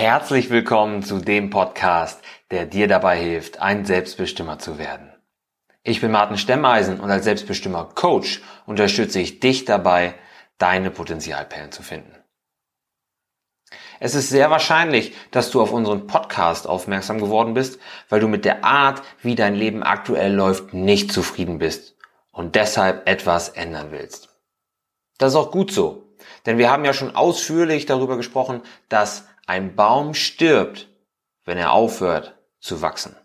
Herzlich willkommen zu dem Podcast, der dir dabei hilft, ein Selbstbestimmer zu werden. Ich bin Martin Stemmeisen und als Selbstbestimmer Coach unterstütze ich dich dabei, deine Potenzialperlen zu finden. Es ist sehr wahrscheinlich, dass du auf unseren Podcast aufmerksam geworden bist, weil du mit der Art, wie dein Leben aktuell läuft, nicht zufrieden bist und deshalb etwas ändern willst. Das ist auch gut so, denn wir haben ja schon ausführlich darüber gesprochen, dass ein Baum stirbt, wenn er aufhört zu wachsen.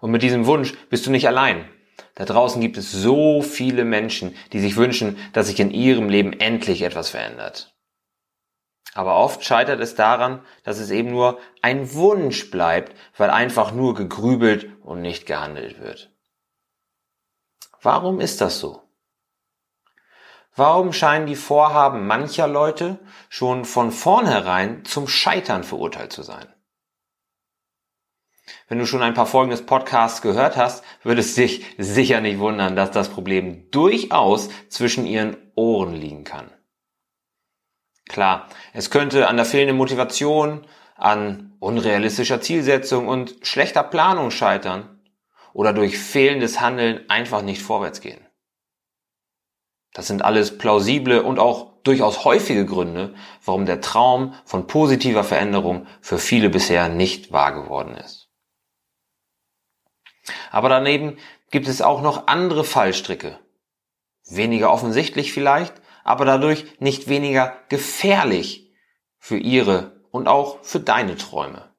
Und mit diesem Wunsch bist du nicht allein. Da draußen gibt es so viele Menschen, die sich wünschen, dass sich in ihrem Leben endlich etwas verändert. Aber oft scheitert es daran, dass es eben nur ein Wunsch bleibt, weil einfach nur gegrübelt und nicht gehandelt wird. Warum ist das so? Warum scheinen die Vorhaben mancher Leute schon von vornherein zum Scheitern verurteilt zu sein? Wenn du schon ein paar Folgen des Podcasts gehört hast, würde es dich sicher nicht wundern, dass das Problem durchaus zwischen ihren Ohren liegen kann. Klar, es könnte an der fehlenden Motivation, an unrealistischer Zielsetzung und schlechter Planung scheitern oder durch fehlendes Handeln einfach nicht vorwärts gehen. Das sind alles plausible und auch durchaus häufige Gründe, warum der Traum von positiver Veränderung für viele bisher nicht wahr geworden ist. Aber daneben gibt es auch noch andere Fallstricke. Weniger offensichtlich vielleicht, aber dadurch nicht weniger gefährlich für ihre und auch für deine Träume.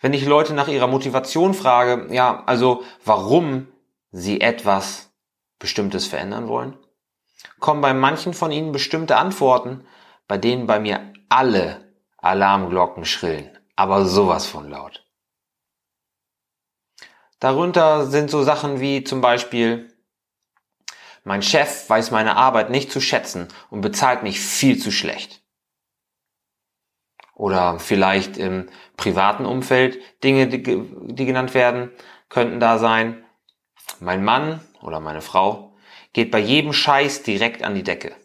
Wenn ich Leute nach ihrer Motivation frage, ja, also warum sie etwas Bestimmtes verändern wollen, kommen bei manchen von ihnen bestimmte Antworten, bei denen bei mir alle Alarmglocken schrillen, aber sowas von laut. Darunter sind so Sachen wie zum Beispiel, mein Chef weiß meine Arbeit nicht zu schätzen und bezahlt mich viel zu schlecht. Oder vielleicht im privaten Umfeld Dinge, die, die genannt werden, könnten da sein. Mein Mann oder meine Frau geht bei jedem Scheiß direkt an die Decke.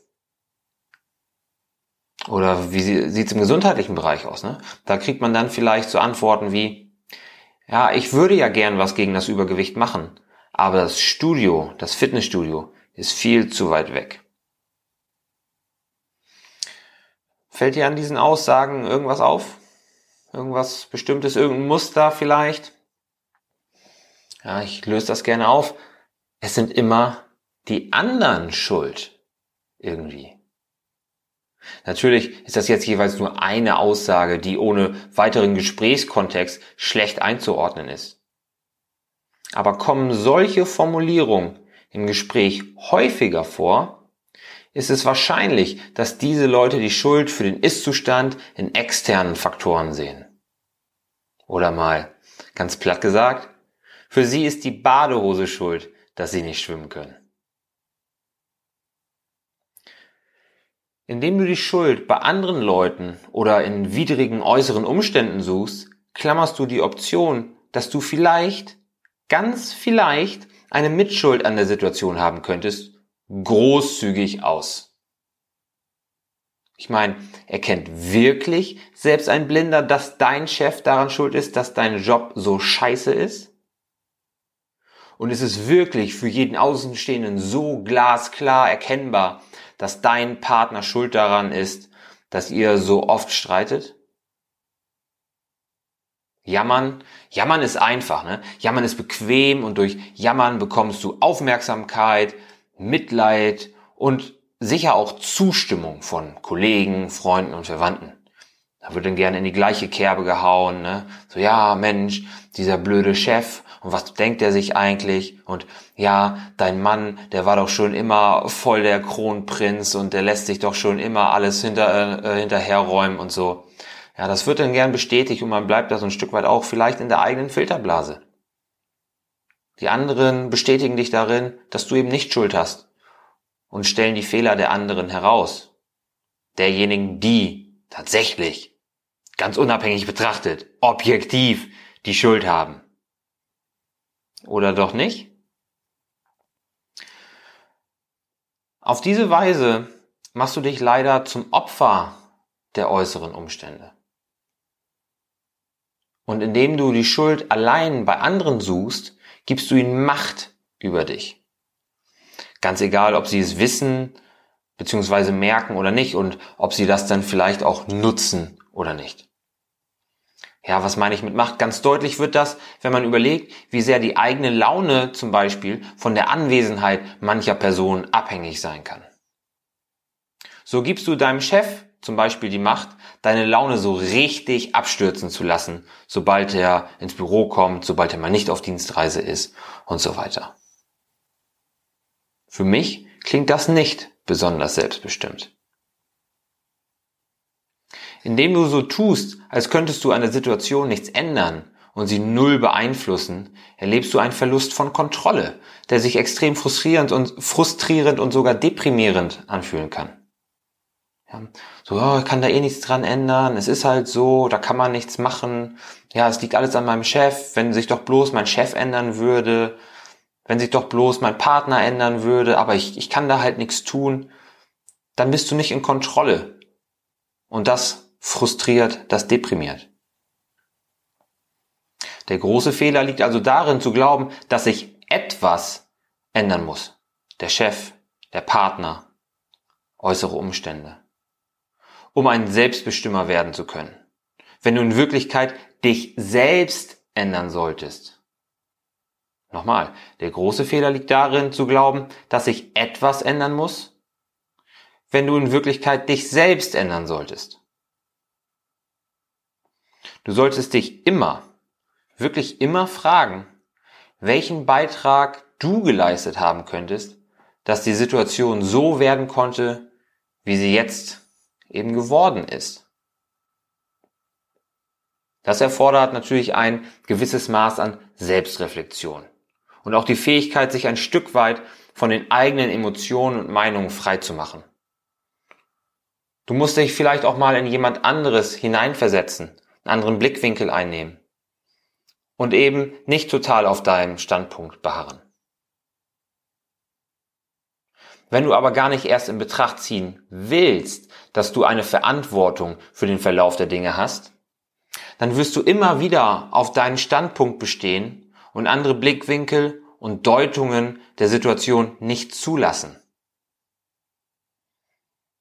Oder wie sieht's im gesundheitlichen Bereich aus? Ne? Da kriegt man dann vielleicht so Antworten wie, ja, ich würde ja gern was gegen das Übergewicht machen, aber das Studio, das Fitnessstudio, ist viel zu weit weg. Fällt dir an diesen Aussagen irgendwas auf? Irgendwas Bestimmtes, irgendein Muster vielleicht? Ja, ich löse das gerne auf. Es sind immer die anderen schuld. Irgendwie. Natürlich ist das jetzt jeweils nur eine Aussage, die ohne weiteren Gesprächskontext schlecht einzuordnen ist. Aber kommen solche Formulierungen im Gespräch häufiger vor, ist es wahrscheinlich, dass diese Leute die Schuld für den Ist-Zustand in externen Faktoren sehen. Oder mal ganz platt gesagt, für sie ist die Badehose schuld, dass sie nicht schwimmen können. Indem du die Schuld bei anderen Leuten oder in widrigen äußeren Umständen suchst, klammerst du die Option, dass du vielleicht, ganz vielleicht, eine Mitschuld an der Situation haben könntest, großzügig aus. Ich meine, erkennt wirklich selbst ein Blinder, dass dein Chef daran schuld ist, dass dein Job so scheiße ist? Und ist es wirklich für jeden Außenstehenden so glasklar erkennbar, dass dein Partner schuld daran ist, dass ihr so oft streitet? Jammern, jammern ist einfach, ne? Jammern ist bequem und durch Jammern bekommst du Aufmerksamkeit, Mitleid und sicher auch Zustimmung von Kollegen, Freunden und Verwandten. Da wird dann gerne in die gleiche Kerbe gehauen, ne? So, ja, Mensch, dieser blöde Chef, und was denkt er sich eigentlich? Und ja, dein Mann, der war doch schon immer voll der Kronprinz und der lässt sich doch schon immer alles hinter, äh, hinterherräumen und so. Ja, das wird dann gern bestätigt und man bleibt da so ein Stück weit auch vielleicht in der eigenen Filterblase. Die anderen bestätigen dich darin, dass du eben nicht Schuld hast und stellen die Fehler der anderen heraus. Derjenigen, die tatsächlich, ganz unabhängig betrachtet, objektiv die Schuld haben. Oder doch nicht? Auf diese Weise machst du dich leider zum Opfer der äußeren Umstände. Und indem du die Schuld allein bei anderen suchst, gibst du ihnen Macht über dich. Ganz egal, ob sie es wissen, beziehungsweise merken oder nicht und ob sie das dann vielleicht auch nutzen oder nicht. Ja, was meine ich mit Macht? Ganz deutlich wird das, wenn man überlegt, wie sehr die eigene Laune zum Beispiel von der Anwesenheit mancher Personen abhängig sein kann. So gibst du deinem Chef zum Beispiel die Macht, deine Laune so richtig abstürzen zu lassen, sobald er ins Büro kommt, sobald er mal nicht auf Dienstreise ist und so weiter. Für mich klingt das nicht besonders selbstbestimmt. Indem du so tust, als könntest du an der Situation nichts ändern und sie null beeinflussen, erlebst du einen Verlust von Kontrolle, der sich extrem frustrierend und frustrierend und sogar deprimierend anfühlen kann. Ja, so, oh, ich kann da eh nichts dran ändern, es ist halt so, da kann man nichts machen. Ja, es liegt alles an meinem Chef, wenn sich doch bloß mein Chef ändern würde, wenn sich doch bloß mein Partner ändern würde, aber ich, ich kann da halt nichts tun, dann bist du nicht in Kontrolle. Und das frustriert, das deprimiert. Der große Fehler liegt also darin zu glauben, dass sich etwas ändern muss. Der Chef, der Partner, äußere Umstände. Um ein Selbstbestimmer werden zu können. Wenn du in Wirklichkeit dich selbst ändern solltest. Nochmal, der große Fehler liegt darin zu glauben, dass sich etwas ändern muss, wenn du in Wirklichkeit dich selbst ändern solltest. Du solltest dich immer, wirklich immer fragen, welchen Beitrag du geleistet haben könntest, dass die Situation so werden konnte, wie sie jetzt eben geworden ist. Das erfordert natürlich ein gewisses Maß an Selbstreflexion und auch die Fähigkeit, sich ein Stück weit von den eigenen Emotionen und Meinungen frei zu machen. Du musst dich vielleicht auch mal in jemand anderes hineinversetzen, einen anderen Blickwinkel einnehmen und eben nicht total auf deinem Standpunkt beharren. Wenn du aber gar nicht erst in Betracht ziehen willst, dass du eine Verantwortung für den Verlauf der Dinge hast, dann wirst du immer wieder auf deinen Standpunkt bestehen und andere Blickwinkel und Deutungen der Situation nicht zulassen.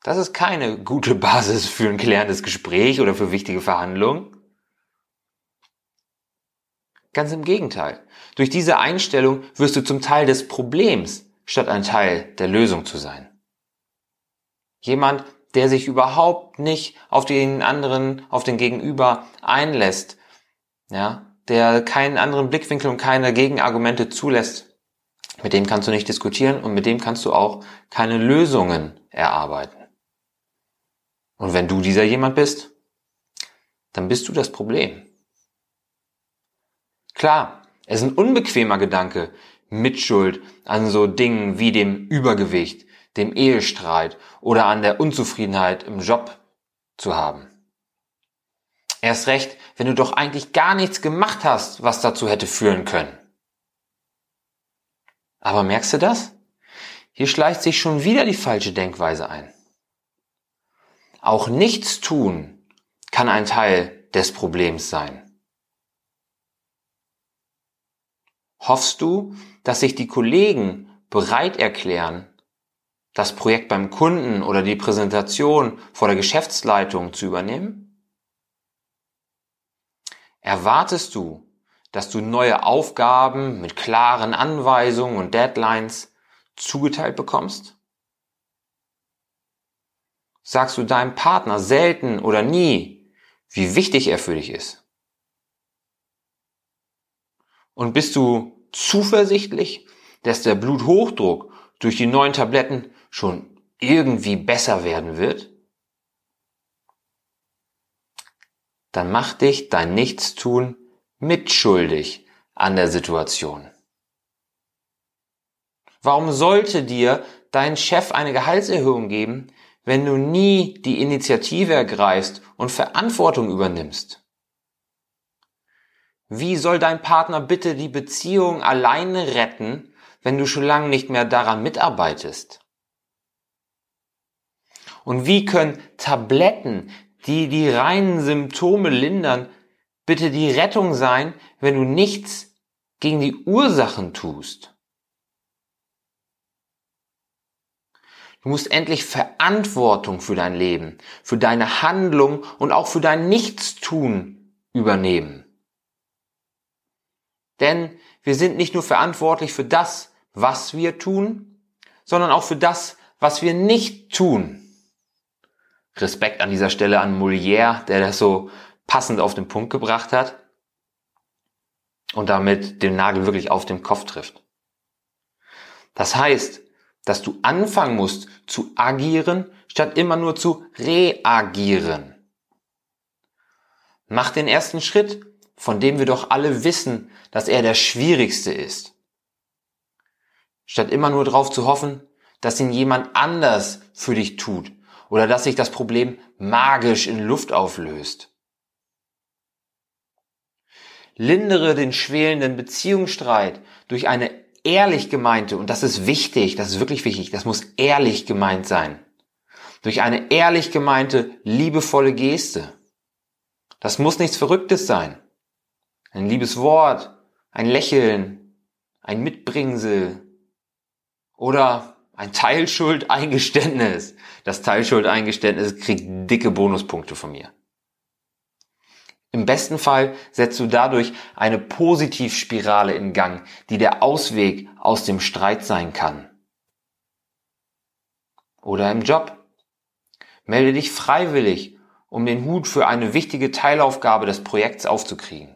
Das ist keine gute Basis für ein klärendes Gespräch oder für wichtige Verhandlungen. Ganz im Gegenteil. Durch diese Einstellung wirst du zum Teil des Problems, statt ein Teil der Lösung zu sein. Jemand, der sich überhaupt nicht auf den anderen, auf den Gegenüber einlässt, ja, der keinen anderen Blickwinkel und keine Gegenargumente zulässt, mit dem kannst du nicht diskutieren und mit dem kannst du auch keine Lösungen erarbeiten. Und wenn du dieser jemand bist, dann bist du das Problem. Klar, es ist ein unbequemer Gedanke, Mitschuld an so Dingen wie dem Übergewicht, dem Ehestreit oder an der Unzufriedenheit im Job zu haben. Erst recht, wenn du doch eigentlich gar nichts gemacht hast, was dazu hätte führen können. Aber merkst du das? Hier schleicht sich schon wieder die falsche Denkweise ein. Auch nichts tun kann ein Teil des Problems sein. Hoffst du, dass sich die Kollegen bereit erklären, das Projekt beim Kunden oder die Präsentation vor der Geschäftsleitung zu übernehmen? Erwartest du, dass du neue Aufgaben mit klaren Anweisungen und Deadlines zugeteilt bekommst? Sagst du deinem Partner selten oder nie, wie wichtig er für dich ist? Und bist du zuversichtlich, dass der Bluthochdruck durch die neuen Tabletten schon irgendwie besser werden wird? dann mach dich dein Nichtstun mitschuldig an der Situation. Warum sollte dir dein Chef eine Gehaltserhöhung geben, wenn du nie die Initiative ergreifst und Verantwortung übernimmst? Wie soll dein Partner bitte die Beziehung alleine retten, wenn du schon lange nicht mehr daran mitarbeitest? Und wie können Tabletten die die reinen Symptome lindern, bitte die Rettung sein, wenn du nichts gegen die Ursachen tust. Du musst endlich Verantwortung für dein Leben, für deine Handlung und auch für dein Nichtstun übernehmen. Denn wir sind nicht nur verantwortlich für das, was wir tun, sondern auch für das, was wir nicht tun. Respekt an dieser Stelle an Molière, der das so passend auf den Punkt gebracht hat und damit den Nagel wirklich auf den Kopf trifft. Das heißt, dass du anfangen musst zu agieren, statt immer nur zu reagieren. Mach den ersten Schritt, von dem wir doch alle wissen, dass er der schwierigste ist. Statt immer nur darauf zu hoffen, dass ihn jemand anders für dich tut oder dass sich das Problem magisch in Luft auflöst. Lindere den schwelenden Beziehungsstreit durch eine ehrlich gemeinte, und das ist wichtig, das ist wirklich wichtig, das muss ehrlich gemeint sein, durch eine ehrlich gemeinte, liebevolle Geste. Das muss nichts Verrücktes sein. Ein liebes Wort, ein Lächeln, ein Mitbringsel oder ein Teilschuldeingeständnis. Das Teilschuldeingeständnis kriegt dicke Bonuspunkte von mir. Im besten Fall setzt du dadurch eine Positivspirale in Gang, die der Ausweg aus dem Streit sein kann. Oder im Job. Melde dich freiwillig, um den Hut für eine wichtige Teilaufgabe des Projekts aufzukriegen.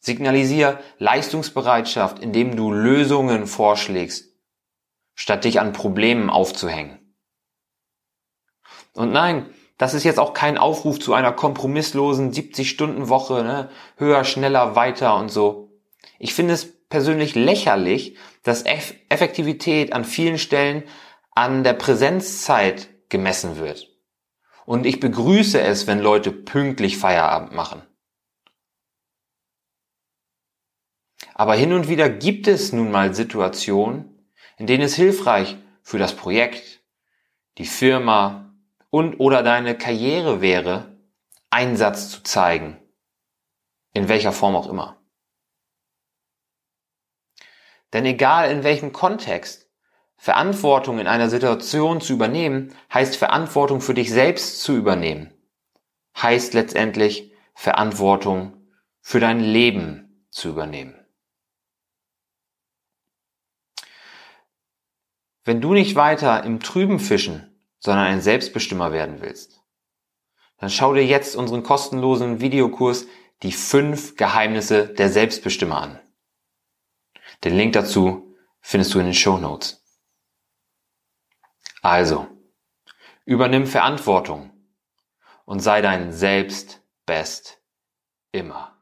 Signalisier Leistungsbereitschaft, indem du Lösungen vorschlägst statt dich an Problemen aufzuhängen. Und nein, das ist jetzt auch kein Aufruf zu einer kompromisslosen 70-Stunden-Woche, ne? höher, schneller, weiter und so. Ich finde es persönlich lächerlich, dass Eff Effektivität an vielen Stellen an der Präsenzzeit gemessen wird. Und ich begrüße es, wenn Leute pünktlich Feierabend machen. Aber hin und wieder gibt es nun mal Situationen, in denen es hilfreich für das Projekt, die Firma und oder deine Karriere wäre, Einsatz zu zeigen. In welcher Form auch immer. Denn egal in welchem Kontext, Verantwortung in einer Situation zu übernehmen, heißt Verantwortung für dich selbst zu übernehmen. Heißt letztendlich Verantwortung für dein Leben zu übernehmen. Wenn du nicht weiter im Trüben fischen, sondern ein Selbstbestimmer werden willst, dann schau dir jetzt unseren kostenlosen Videokurs Die fünf Geheimnisse der Selbstbestimmer an. Den Link dazu findest du in den Show Notes. Also, übernimm Verantwortung und sei dein Selbst best immer.